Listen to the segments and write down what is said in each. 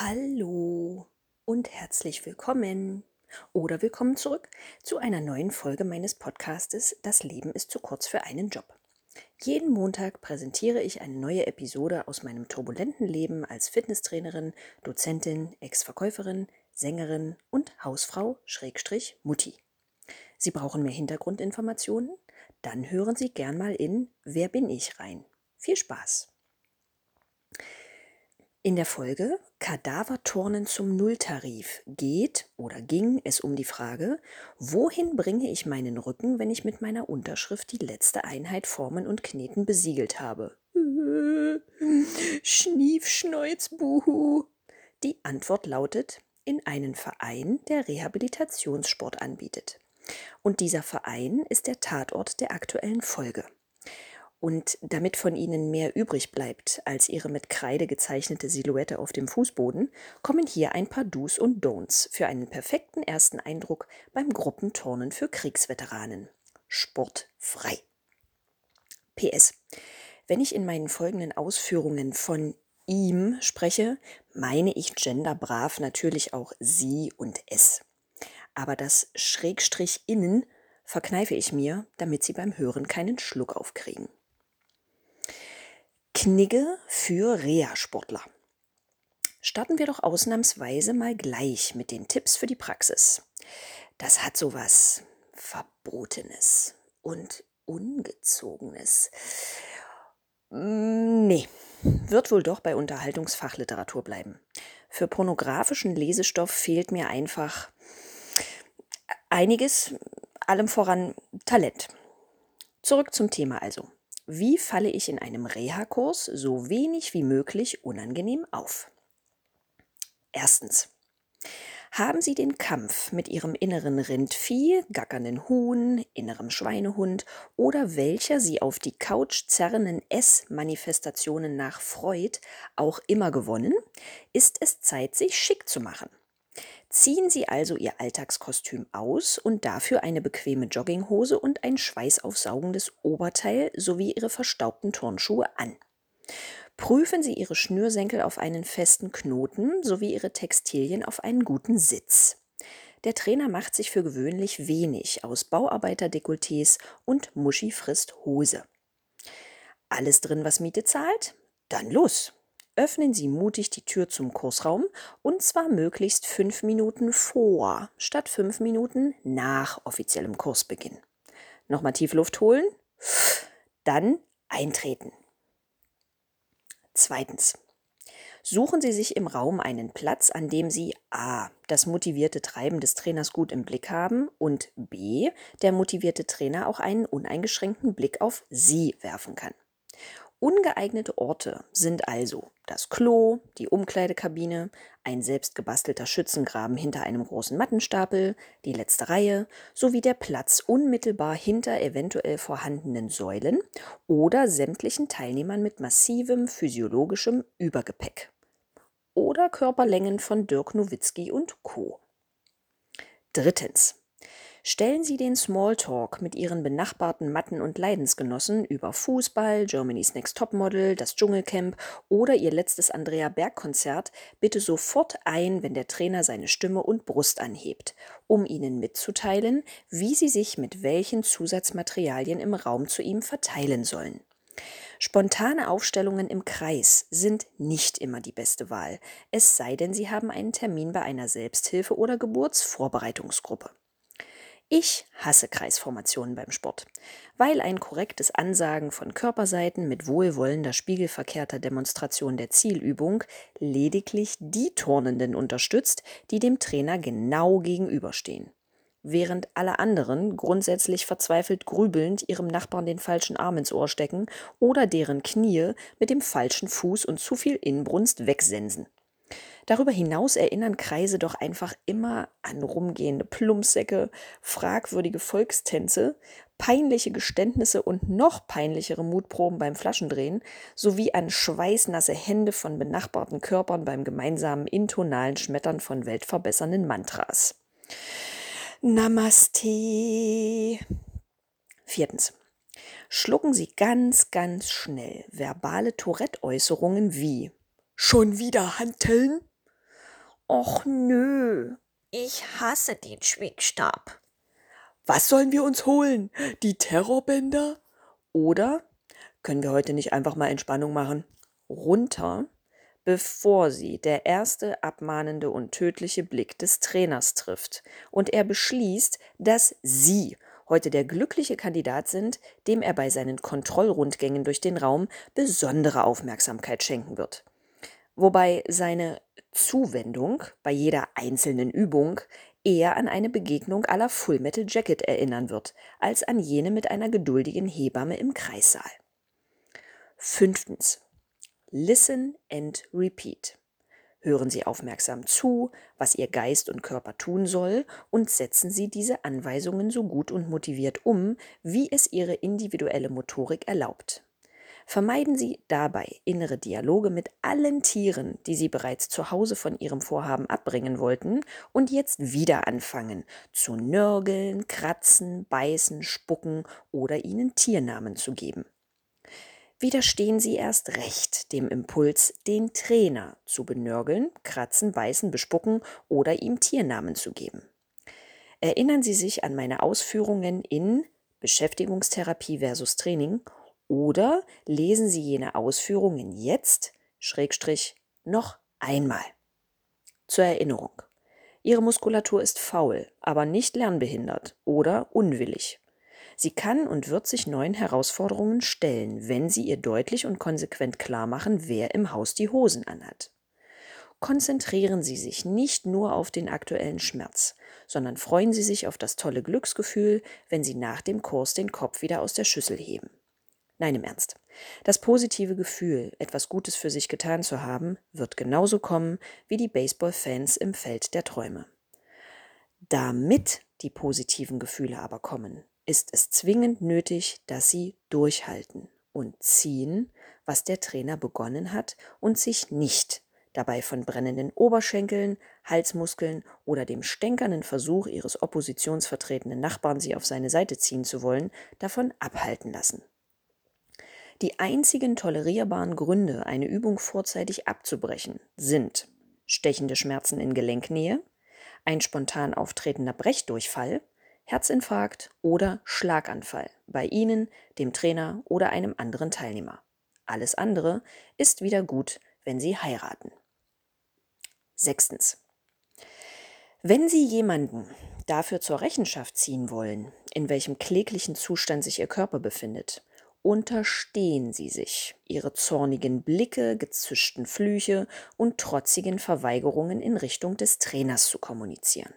Hallo und herzlich willkommen oder willkommen zurück zu einer neuen Folge meines Podcastes Das Leben ist zu kurz für einen Job. Jeden Montag präsentiere ich eine neue Episode aus meinem turbulenten Leben als Fitnesstrainerin, Dozentin, Ex-Verkäuferin, Sängerin und Hausfrau Schrägstrich Mutti. Sie brauchen mehr Hintergrundinformationen? Dann hören Sie gern mal in Wer bin ich rein. Viel Spaß! In der Folge Kadaverturnen zum Nulltarif geht oder ging es um die Frage, wohin bringe ich meinen Rücken, wenn ich mit meiner Unterschrift die letzte Einheit Formen und Kneten besiegelt habe? Schnief, Schneuz, Buhu. Die Antwort lautet in einen Verein, der Rehabilitationssport anbietet. Und dieser Verein ist der Tatort der aktuellen Folge. Und damit von ihnen mehr übrig bleibt als ihre mit Kreide gezeichnete Silhouette auf dem Fußboden, kommen hier ein paar Do's und Don'ts für einen perfekten ersten Eindruck beim Gruppenturnen für Kriegsveteranen. Sportfrei. PS. Wenn ich in meinen folgenden Ausführungen von ihm spreche, meine ich genderbrav natürlich auch sie und es. Aber das Schrägstrich innen verkneife ich mir, damit sie beim Hören keinen Schluck aufkriegen. Knigge für Reha-Sportler. Starten wir doch ausnahmsweise mal gleich mit den Tipps für die Praxis. Das hat sowas Verbotenes und Ungezogenes. Mm, nee, wird wohl doch bei Unterhaltungsfachliteratur bleiben. Für pornografischen Lesestoff fehlt mir einfach einiges, allem voran Talent. Zurück zum Thema also. Wie falle ich in einem Reha-Kurs so wenig wie möglich unangenehm auf? Erstens. Haben Sie den Kampf mit Ihrem inneren Rindvieh, gackernden Huhn, innerem Schweinehund oder welcher Sie auf die Couch zerrenden S-Manifestationen nach Freud auch immer gewonnen, ist es Zeit, sich schick zu machen. Ziehen Sie also Ihr Alltagskostüm aus und dafür eine bequeme Jogginghose und ein schweißaufsaugendes Oberteil sowie Ihre verstaubten Turnschuhe an. Prüfen Sie Ihre Schnürsenkel auf einen festen Knoten sowie Ihre Textilien auf einen guten Sitz. Der Trainer macht sich für gewöhnlich wenig aus Bauarbeiterdekolletés und Muschi frisst Hose. Alles drin, was Miete zahlt? Dann los! Öffnen Sie mutig die Tür zum Kursraum und zwar möglichst fünf Minuten vor statt fünf Minuten nach offiziellem Kursbeginn. Nochmal tief Luft holen, dann eintreten. Zweitens. Suchen Sie sich im Raum einen Platz, an dem Sie a. das motivierte Treiben des Trainers gut im Blick haben und b. der motivierte Trainer auch einen uneingeschränkten Blick auf Sie werfen kann. Ungeeignete Orte sind also das Klo, die Umkleidekabine, ein selbst gebastelter Schützengraben hinter einem großen Mattenstapel, die letzte Reihe sowie der Platz unmittelbar hinter eventuell vorhandenen Säulen oder sämtlichen Teilnehmern mit massivem physiologischem Übergepäck oder Körperlängen von Dirk Nowitzki und Co. Drittens. Stellen Sie den Smalltalk mit Ihren benachbarten Matten- und Leidensgenossen über Fußball, Germany's Next Topmodel, das Dschungelcamp oder Ihr letztes Andrea Berg-Konzert bitte sofort ein, wenn der Trainer seine Stimme und Brust anhebt, um Ihnen mitzuteilen, wie Sie sich mit welchen Zusatzmaterialien im Raum zu ihm verteilen sollen. Spontane Aufstellungen im Kreis sind nicht immer die beste Wahl, es sei denn, Sie haben einen Termin bei einer Selbsthilfe- oder Geburtsvorbereitungsgruppe. Ich hasse Kreisformationen beim Sport, weil ein korrektes Ansagen von Körperseiten mit wohlwollender spiegelverkehrter Demonstration der Zielübung lediglich die Turnenden unterstützt, die dem Trainer genau gegenüberstehen. Während alle anderen grundsätzlich verzweifelt grübelnd ihrem Nachbarn den falschen Arm ins Ohr stecken oder deren Knie mit dem falschen Fuß und zu viel Inbrunst wegsensen. Darüber hinaus erinnern Kreise doch einfach immer an rumgehende Plumpsäcke, fragwürdige Volkstänze, peinliche Geständnisse und noch peinlichere Mutproben beim Flaschendrehen sowie an schweißnasse Hände von benachbarten Körpern beim gemeinsamen intonalen Schmettern von weltverbessernden Mantras. Namaste. Viertens. Schlucken Sie ganz, ganz schnell verbale Tourette-Äußerungen wie Schon wieder Hanteln? Och nö, ich hasse den Schwingstab. Was sollen wir uns holen? Die Terrorbänder? Oder können wir heute nicht einfach mal Entspannung machen? Runter, bevor sie der erste abmahnende und tödliche Blick des Trainers trifft und er beschließt, dass sie heute der glückliche Kandidat sind, dem er bei seinen Kontrollrundgängen durch den Raum besondere Aufmerksamkeit schenken wird. Wobei seine Zuwendung bei jeder einzelnen Übung eher an eine Begegnung aller Full Metal Jacket erinnern wird, als an jene mit einer geduldigen Hebamme im Kreissaal. Fünftens. Listen and repeat. Hören Sie aufmerksam zu, was Ihr Geist und Körper tun soll, und setzen Sie diese Anweisungen so gut und motiviert um, wie es Ihre individuelle Motorik erlaubt. Vermeiden Sie dabei innere Dialoge mit allen Tieren, die Sie bereits zu Hause von Ihrem Vorhaben abbringen wollten und jetzt wieder anfangen zu nörgeln, kratzen, beißen, spucken oder ihnen Tiernamen zu geben. Widerstehen Sie erst recht dem Impuls, den Trainer zu benörgeln, kratzen, beißen, bespucken oder ihm Tiernamen zu geben. Erinnern Sie sich an meine Ausführungen in Beschäftigungstherapie versus Training oder lesen Sie jene Ausführungen jetzt, Schrägstrich, noch einmal. Zur Erinnerung. Ihre Muskulatur ist faul, aber nicht lernbehindert oder unwillig. Sie kann und wird sich neuen Herausforderungen stellen, wenn Sie ihr deutlich und konsequent klar machen, wer im Haus die Hosen anhat. Konzentrieren Sie sich nicht nur auf den aktuellen Schmerz, sondern freuen Sie sich auf das tolle Glücksgefühl, wenn Sie nach dem Kurs den Kopf wieder aus der Schüssel heben. Nein, im Ernst. Das positive Gefühl, etwas Gutes für sich getan zu haben, wird genauso kommen wie die Baseball-Fans im Feld der Träume. Damit die positiven Gefühle aber kommen, ist es zwingend nötig, dass sie durchhalten und ziehen, was der Trainer begonnen hat und sich nicht dabei von brennenden Oberschenkeln, Halsmuskeln oder dem stänkernden Versuch ihres oppositionsvertretenden Nachbarn, sie auf seine Seite ziehen zu wollen, davon abhalten lassen. Die einzigen tolerierbaren Gründe, eine Übung vorzeitig abzubrechen, sind stechende Schmerzen in Gelenknähe, ein spontan auftretender Brechdurchfall, Herzinfarkt oder Schlaganfall bei Ihnen, dem Trainer oder einem anderen Teilnehmer. Alles andere ist wieder gut, wenn Sie heiraten. Sechstens. Wenn Sie jemanden dafür zur Rechenschaft ziehen wollen, in welchem kläglichen Zustand sich Ihr Körper befindet, unterstehen sie sich ihre zornigen Blicke, gezischten Flüche und trotzigen Verweigerungen in Richtung des Trainers zu kommunizieren.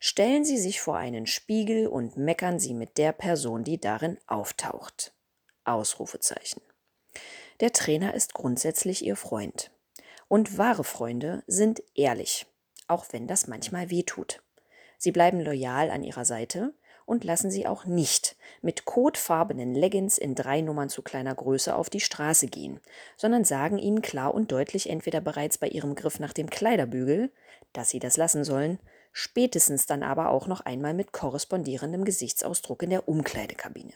Stellen Sie sich vor einen Spiegel und meckern Sie mit der Person, die darin auftaucht. Ausrufezeichen. Der Trainer ist grundsätzlich Ihr Freund. Und wahre Freunde sind ehrlich, auch wenn das manchmal weh tut. Sie bleiben loyal an Ihrer Seite, und lassen sie auch nicht mit kotfarbenen Leggings in drei Nummern zu kleiner Größe auf die Straße gehen, sondern sagen ihnen klar und deutlich entweder bereits bei ihrem Griff nach dem Kleiderbügel, dass sie das lassen sollen, spätestens dann aber auch noch einmal mit korrespondierendem Gesichtsausdruck in der Umkleidekabine.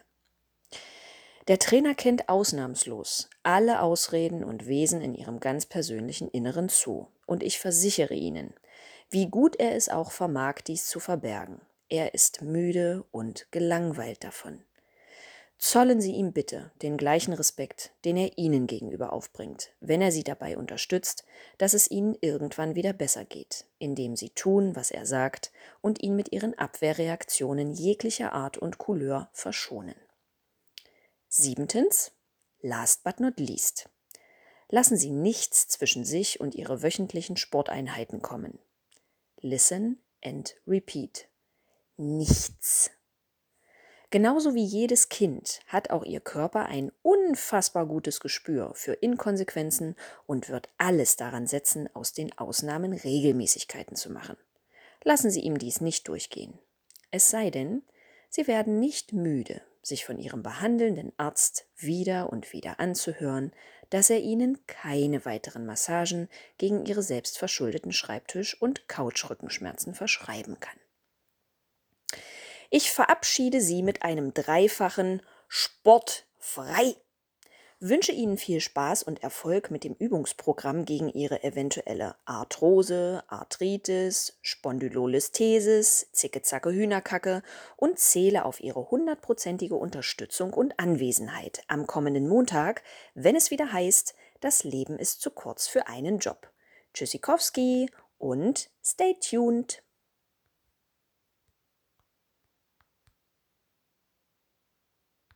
Der Trainer kennt ausnahmslos alle Ausreden und Wesen in ihrem ganz persönlichen Inneren zu, und ich versichere Ihnen, wie gut er es auch vermag, dies zu verbergen. Er ist müde und gelangweilt davon. Zollen Sie ihm bitte den gleichen Respekt, den er Ihnen gegenüber aufbringt, wenn er Sie dabei unterstützt, dass es Ihnen irgendwann wieder besser geht, indem Sie tun, was er sagt und ihn mit Ihren Abwehrreaktionen jeglicher Art und Couleur verschonen. Siebentens, last but not least. Lassen Sie nichts zwischen sich und Ihre wöchentlichen Sporteinheiten kommen. Listen and repeat nichts. Genauso wie jedes Kind hat auch ihr Körper ein unfassbar gutes Gespür für Inkonsequenzen und wird alles daran setzen, aus den Ausnahmen Regelmäßigkeiten zu machen. Lassen Sie ihm dies nicht durchgehen. Es sei denn, Sie werden nicht müde, sich von Ihrem behandelnden Arzt wieder und wieder anzuhören, dass er Ihnen keine weiteren Massagen gegen Ihre selbstverschuldeten Schreibtisch- und Couchrückenschmerzen verschreiben kann. Ich verabschiede Sie mit einem dreifachen Sportfrei. Wünsche Ihnen viel Spaß und Erfolg mit dem Übungsprogramm gegen Ihre eventuelle Arthrose, Arthritis, Spondylolisthesis, Zicke-Zacke Hühnerkacke und zähle auf Ihre hundertprozentige Unterstützung und Anwesenheit am kommenden Montag, wenn es wieder heißt, das Leben ist zu kurz für einen Job. Tschüssikowski und stay tuned!